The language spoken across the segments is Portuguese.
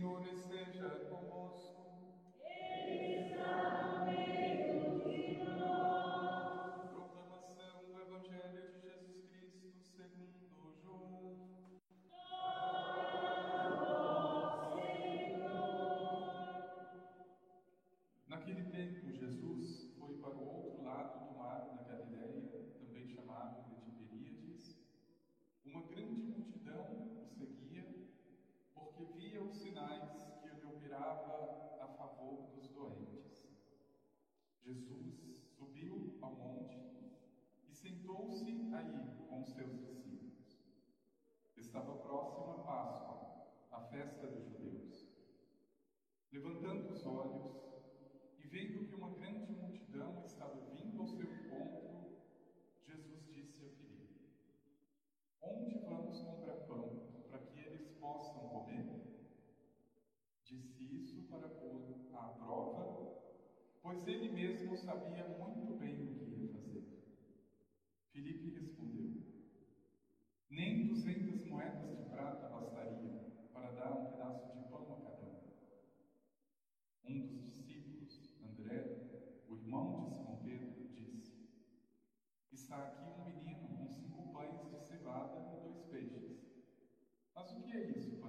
Senhor esteja convosco. Levantando os olhos e vendo que uma grande multidão estava vindo ao seu encontro, Jesus disse a Filipe: Onde vamos comprar pão para que eles possam comer? Disse isso para pôr à prova, pois ele mesmo sabia muito bem o que ia fazer. Filipe respondeu: Nem duzentas moedas de prata bastariam para dar um que é isso?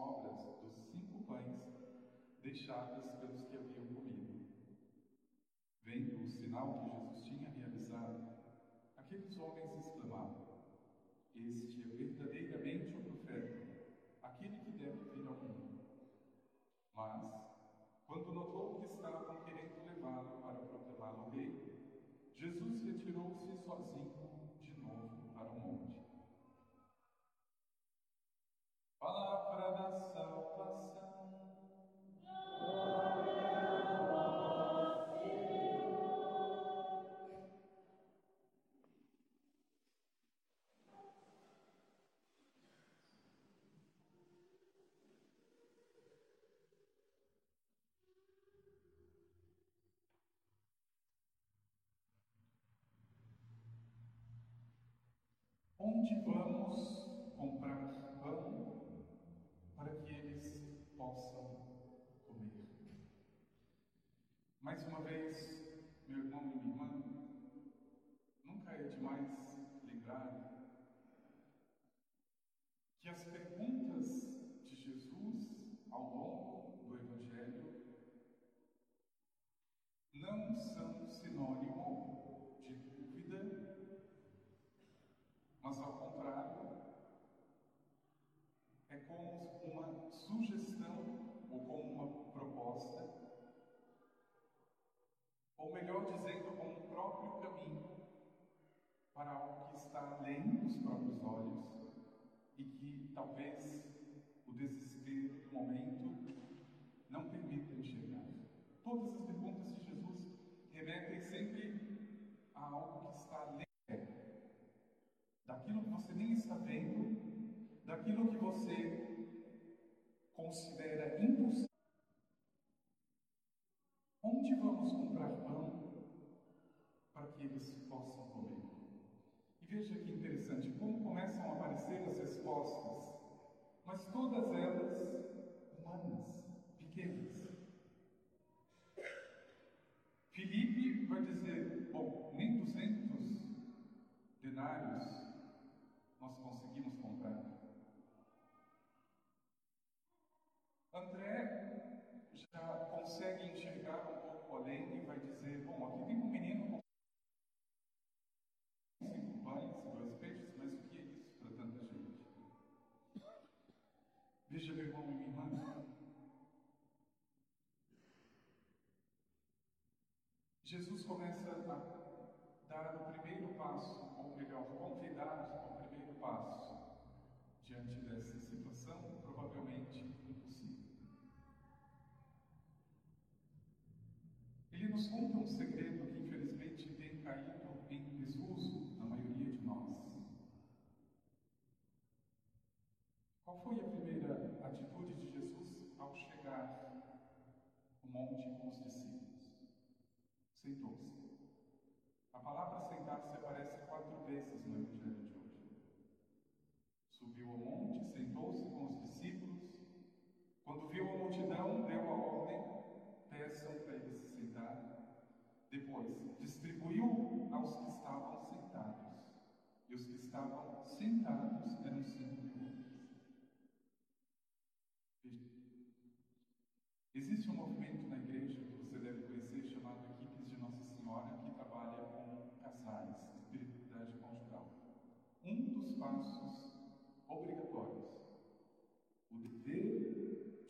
sobras dos cinco pães deixadas pelos que haviam comido. Vendo o sinal que Jesus tinha realizado, aqueles homens exclamaram: Este é Onde vamos comprar pão para que eles possam comer? Mais uma vez, fique sabendo daquilo que você considera impossível. Onde vamos comprar pão para que eles possam comer? E veja que interessante como começam a aparecer as respostas, mas todas elas humanas, pequenas. Filipe vai dizer: bom, nem 200 denários Jesus começa a dar o primeiro passo, ou melhor, convidar ao primeiro passo diante dessa situação, provavelmente impossível. Ele nos conta um segredo que infelizmente tem caído em desuso na maioria de nós. Qual foi a primeira atitude de Jesus ao chegar no monte com os discípulos? Sentou-se. A palavra sentar-se aparece quatro vezes no Evangelho de hoje. Subiu ao monte, sentou-se com os discípulos. Quando viu a multidão, deu a ordem: peçam para ele se sentar. Depois, distribuiu aos que estavam sentados. E os que estavam sentados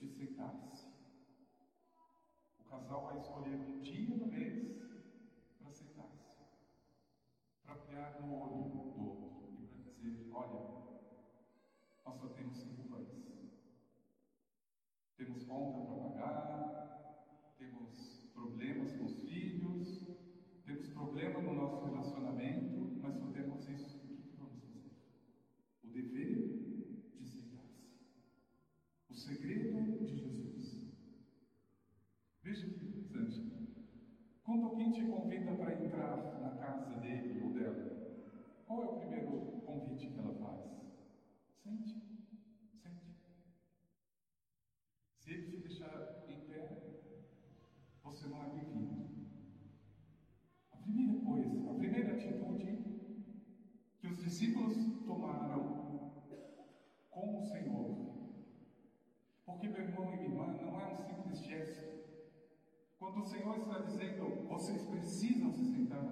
de sentar-se. O casal vai escolher um dia do mês para sentar-se, para olhar no olho do outro e para dizer: olha, nós só temos cinco pães. Temos conta para temos problemas com os filhos, temos problema no nosso relacionamento, mas só temos isso. O que vamos fazer? O dever de sentar-se. O segredo de Jesus. Veja que interessante. Quando alguém te convida para entrar na casa dele ou dela, qual é o primeiro convite que ela faz? Sente, sente. Se ele te deixar em pé, você não é bem-vindo. A primeira coisa, a primeira atitude que os discípulos tomaram com o Senhor, porque meu irmão e minha irmã não é um simples gesto. Quando o Senhor está dizendo, vocês precisam se sentar,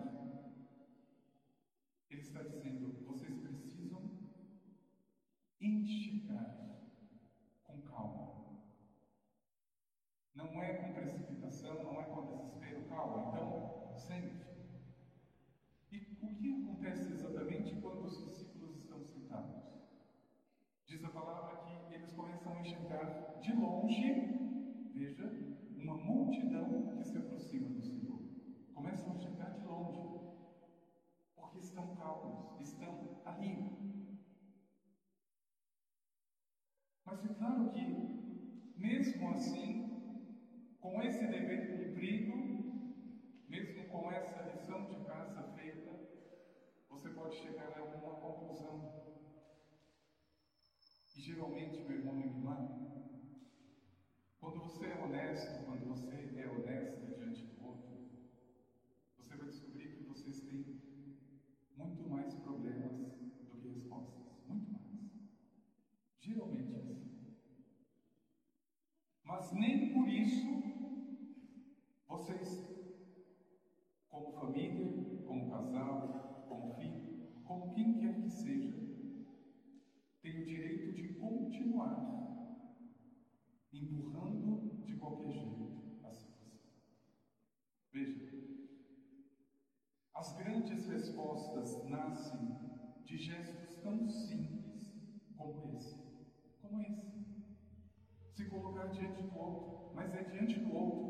Ele está dizendo, vocês precisam enxergar com calma. Não é com precipitação, não é com desespero, calma. Então, sente. E o que acontece exatamente quando os discípulos estão sentados? Diz a palavra que eles começam a enxergar de longe, veja, uma multidão que se aproxima do Senhor. Começam a enxergar de longe, porque estão calmos, estão ali. Mas é claro que, mesmo assim, com esse dever cumprido, mesmo com essa lição de casa feita, você pode chegar a alguma conclusão. E geralmente, meu irmão irmã, quando você é honesto, quando você é honesta diante do outro, você vai descobrir que vocês têm muito mais problemas do que respostas. Muito mais. Geralmente é assim. Mas nem por isso vocês, como família, como casal, como filho, como quem quer que seja, têm o direito de continuar empurrando de qualquer jeito a situação. Veja, as grandes respostas nascem de gestos tão simples como esse, como esse. Se colocar diante do outro, mas é diante do outro.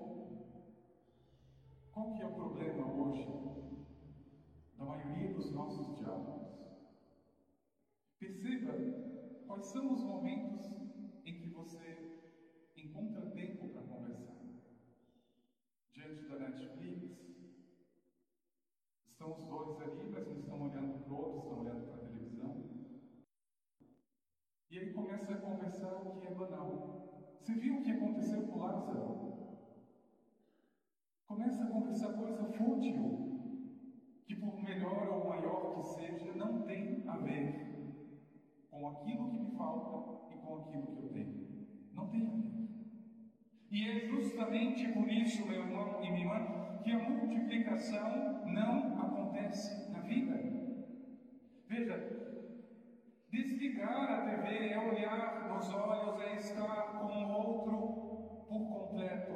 Qual que é o problema hoje da maioria dos nossos diálogos? Perceba quais são os momentos em que você encontra tempo para conversar. Diante da Netflix, estão os dois ali, mas não estão olhando para o outro, estão olhando para a televisão. E aí começa a conversar o que é banal. Você viu o que aconteceu com Lázaro? Começa a conversar coisa fútil, que por melhor ou maior que seja, não tem a ver com aquilo que me falta e com aquilo que eu tenho. Não tem a ver. E é justamente por isso, meu irmão e minha irmã, que a multiplicação não acontece na vida. Veja, desligar a TV é olhar nos olhos, é estar com o outro por completo.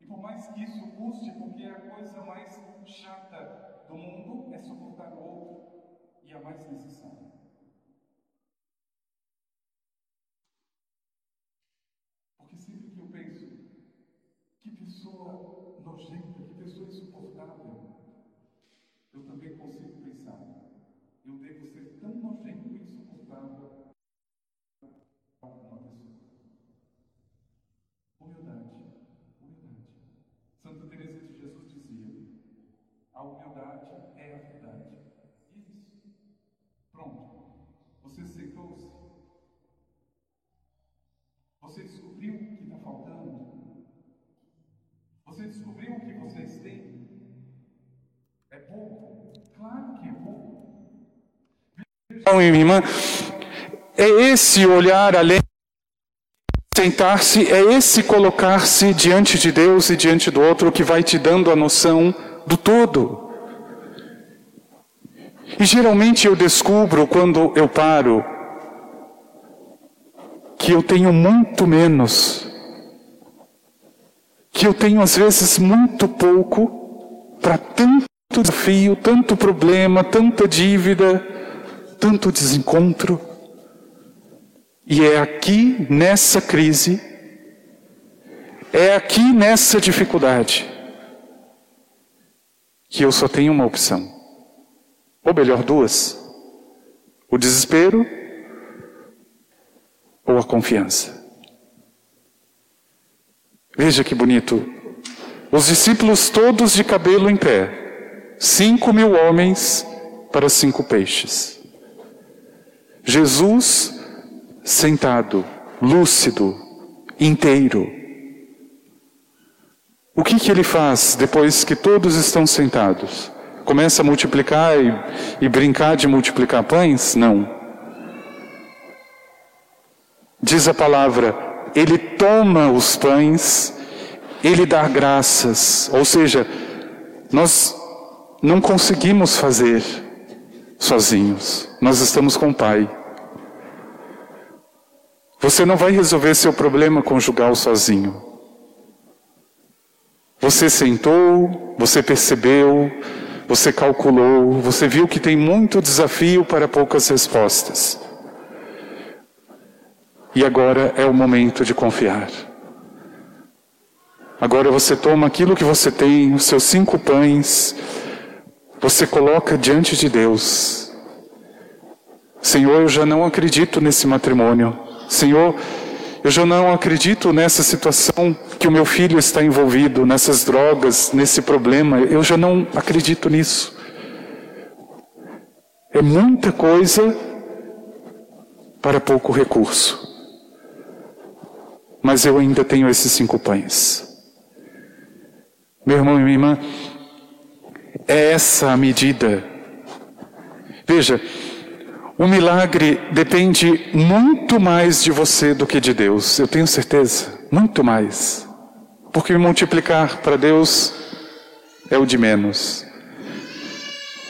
E por mais que isso custe, porque a coisa mais chata do mundo é suportar o outro e a mais necessária. Porque sempre que eu penso, que pessoa nojenta, que pessoa insuportável, eu também consigo pensar, eu devo ser tão nojento e insuportável para uma pessoa. Humildade, humildade. Santa Teresa de Jesus dizia: a humildade é a verdade. E é isso. Pronto. Você aceitou-se. Você descobriu o que está faltando. Você descobriu o que vocês têm. É pouco? Claro que é pouco. Então, minha irmã, é esse olhar além sentar-se, é esse colocar-se diante de Deus e diante do outro que vai te dando a noção do todo. E geralmente eu descubro quando eu paro que eu tenho muito menos, que eu tenho às vezes muito pouco para tanto desafio, tanto problema, tanta dívida, tanto desencontro. E é aqui nessa crise, é aqui nessa dificuldade, que eu só tenho uma opção. Ou melhor, duas: o desespero ou a confiança. Veja que bonito. Os discípulos todos de cabelo em pé, cinco mil homens para cinco peixes. Jesus sentado, lúcido, inteiro. O que, que ele faz depois que todos estão sentados? Começa a multiplicar e, e brincar de multiplicar pães? Não. Diz a palavra, ele toma os pães, ele dá graças, ou seja, nós não conseguimos fazer sozinhos, nós estamos com o Pai. Você não vai resolver seu problema conjugal sozinho. Você sentou, você percebeu, você calculou, você viu que tem muito desafio para poucas respostas. E agora é o momento de confiar. Agora você toma aquilo que você tem, os seus cinco pães, você coloca diante de Deus. Senhor, eu já não acredito nesse matrimônio. Senhor, eu já não acredito nessa situação que o meu filho está envolvido, nessas drogas, nesse problema. Eu já não acredito nisso. É muita coisa para pouco recurso. Mas eu ainda tenho esses cinco pães. Meu irmão e minha irmã, é essa a medida. Veja, o milagre depende muito mais de você do que de Deus, eu tenho certeza, muito mais. Porque multiplicar para Deus é o de menos.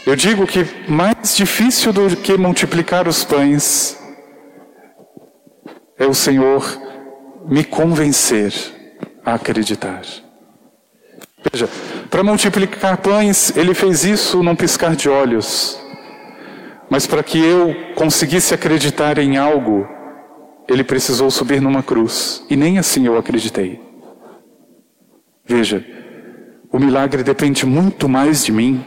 Eu digo que mais difícil do que multiplicar os pães é o Senhor me convencer a acreditar. Veja, para multiplicar pães, ele fez isso num piscar de olhos. Mas para que eu conseguisse acreditar em algo, ele precisou subir numa cruz. E nem assim eu acreditei. Veja, o milagre depende muito mais de mim.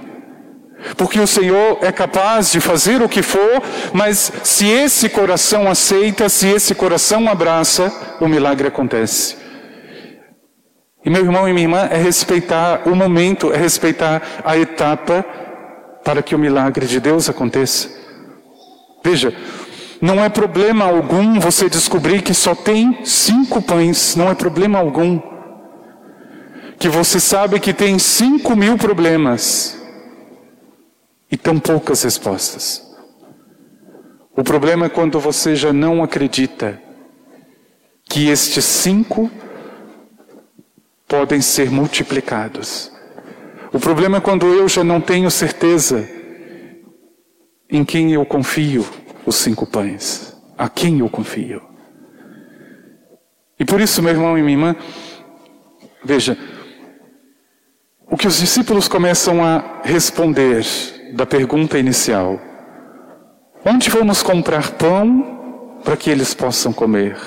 Porque o Senhor é capaz de fazer o que for, mas se esse coração aceita, se esse coração abraça, o milagre acontece. E meu irmão e minha irmã, é respeitar o momento, é respeitar a etapa para que o milagre de Deus aconteça. Veja, não é problema algum você descobrir que só tem cinco pães, não é problema algum. Que você sabe que tem cinco mil problemas e tão poucas respostas. O problema é quando você já não acredita que estes cinco podem ser multiplicados. O problema é quando eu já não tenho certeza em quem eu confio os cinco pães, a quem eu confio. E por isso, meu irmão e minha irmã, veja, que os discípulos começam a responder da pergunta inicial: Onde vamos comprar pão para que eles possam comer?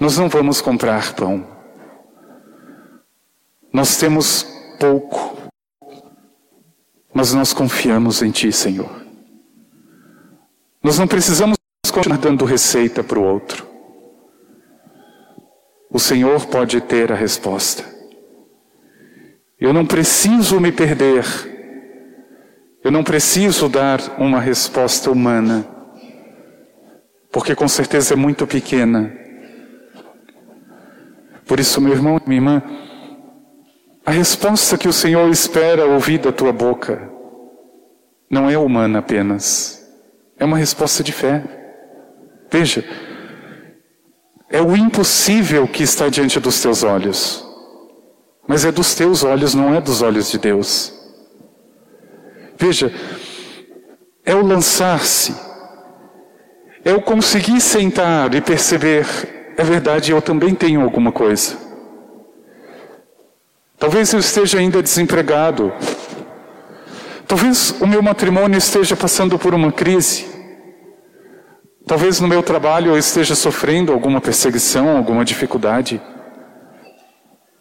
Nós não vamos comprar pão. Nós temos pouco, mas nós confiamos em Ti, Senhor. Nós não precisamos continuar dando receita para o outro. O Senhor pode ter a resposta. Eu não preciso me perder. Eu não preciso dar uma resposta humana, porque com certeza é muito pequena. Por isso, meu irmão, minha irmã, a resposta que o Senhor espera ouvir da tua boca não é humana apenas, é uma resposta de fé. Veja, é o impossível que está diante dos teus olhos, mas é dos teus olhos, não é dos olhos de Deus. Veja, é o lançar-se, é o conseguir sentar e perceber, é verdade, eu também tenho alguma coisa. Talvez eu esteja ainda desempregado. Talvez o meu matrimônio esteja passando por uma crise. Talvez no meu trabalho eu esteja sofrendo alguma perseguição, alguma dificuldade.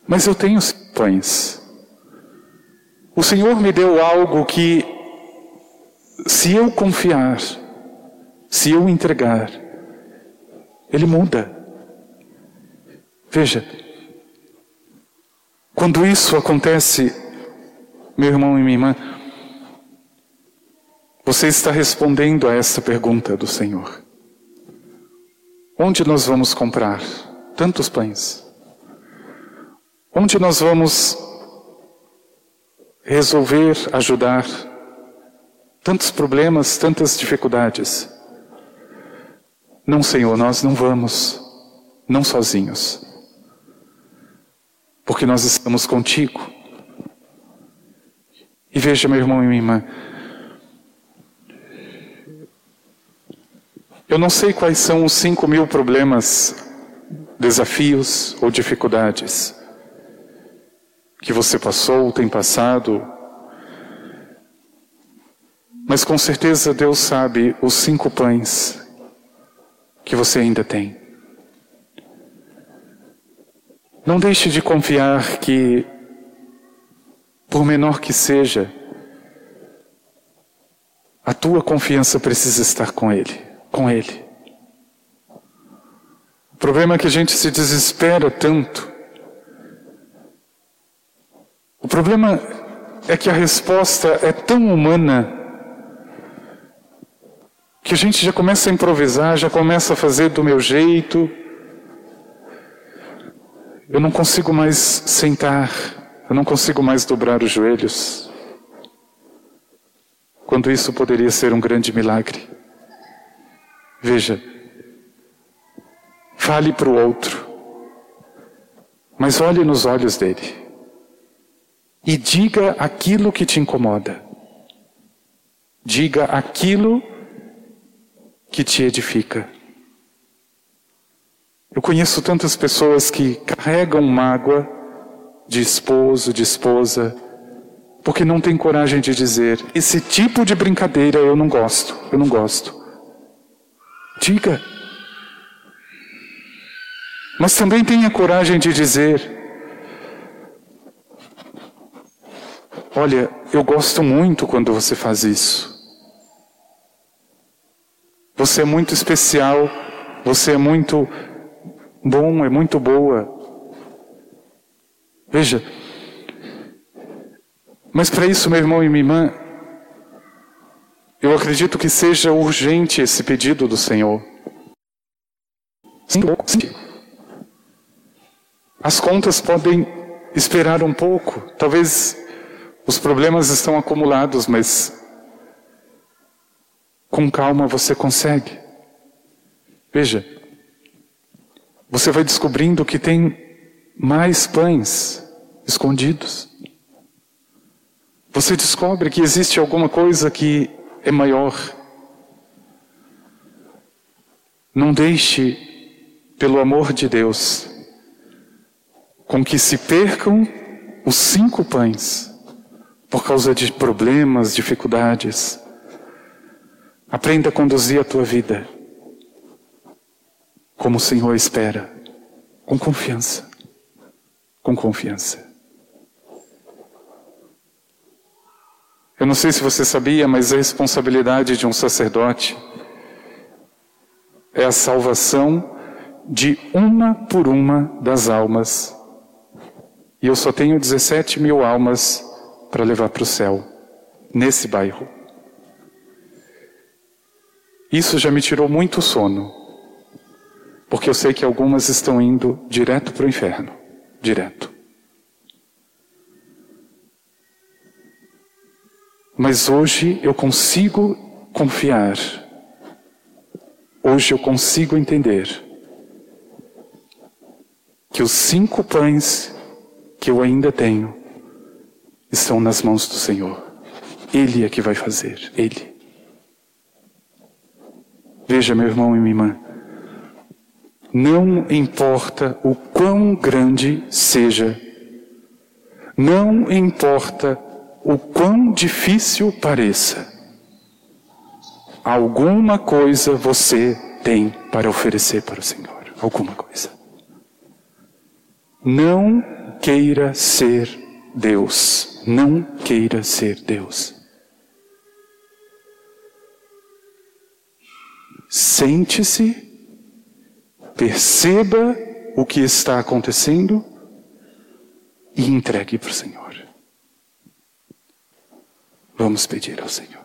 Mas eu tenho pães. O Senhor me deu algo que, se eu confiar, se eu entregar, Ele muda. Veja, quando isso acontece, meu irmão e minha irmã, você está respondendo a essa pergunta do Senhor. Onde nós vamos comprar tantos pães? Onde nós vamos resolver, ajudar tantos problemas, tantas dificuldades? Não, Senhor, nós não vamos, não sozinhos porque nós estamos contigo. E veja, meu irmão e minha irmã, eu não sei quais são os cinco mil problemas, desafios ou dificuldades que você passou, tem passado, mas com certeza Deus sabe os cinco pães que você ainda tem. Não deixe de confiar que, por menor que seja, a tua confiança precisa estar com Ele, com Ele. O problema é que a gente se desespera tanto. O problema é que a resposta é tão humana que a gente já começa a improvisar, já começa a fazer do meu jeito. Eu não consigo mais sentar, eu não consigo mais dobrar os joelhos. Quando isso poderia ser um grande milagre. Veja, fale para o outro, mas olhe nos olhos dele e diga aquilo que te incomoda. Diga aquilo que te edifica. Eu conheço tantas pessoas que carregam mágoa de esposo, de esposa, porque não tem coragem de dizer: esse tipo de brincadeira eu não gosto, eu não gosto. Diga. Mas também tenha coragem de dizer: Olha, eu gosto muito quando você faz isso. Você é muito especial, você é muito bom, é muito boa. Veja, mas para isso, meu irmão e minha irmã, eu acredito que seja urgente esse pedido do Senhor. Sim, sim. As contas podem esperar um pouco. Talvez os problemas estão acumulados, mas com calma você consegue. Veja, você vai descobrindo que tem mais pães escondidos. Você descobre que existe alguma coisa que é maior. Não deixe, pelo amor de Deus, com que se percam os cinco pães por causa de problemas, dificuldades. Aprenda a conduzir a tua vida como o Senhor espera, com confiança. Com confiança. Eu não sei se você sabia, mas a responsabilidade de um sacerdote é a salvação de uma por uma das almas. E eu só tenho 17 mil almas para levar para o céu, nesse bairro. Isso já me tirou muito sono, porque eu sei que algumas estão indo direto para o inferno direto. Mas hoje eu consigo confiar, hoje eu consigo entender que os cinco pães que eu ainda tenho estão nas mãos do Senhor. Ele é que vai fazer, Ele. Veja, meu irmão e minha irmã, não importa o quão grande seja, não importa o quão difícil pareça, alguma coisa você tem para oferecer para o Senhor. Alguma coisa. Não queira ser Deus. Não queira ser Deus. Sente-se perceba o que está acontecendo e entregue para o Senhor. Vamos pedir ao Senhor.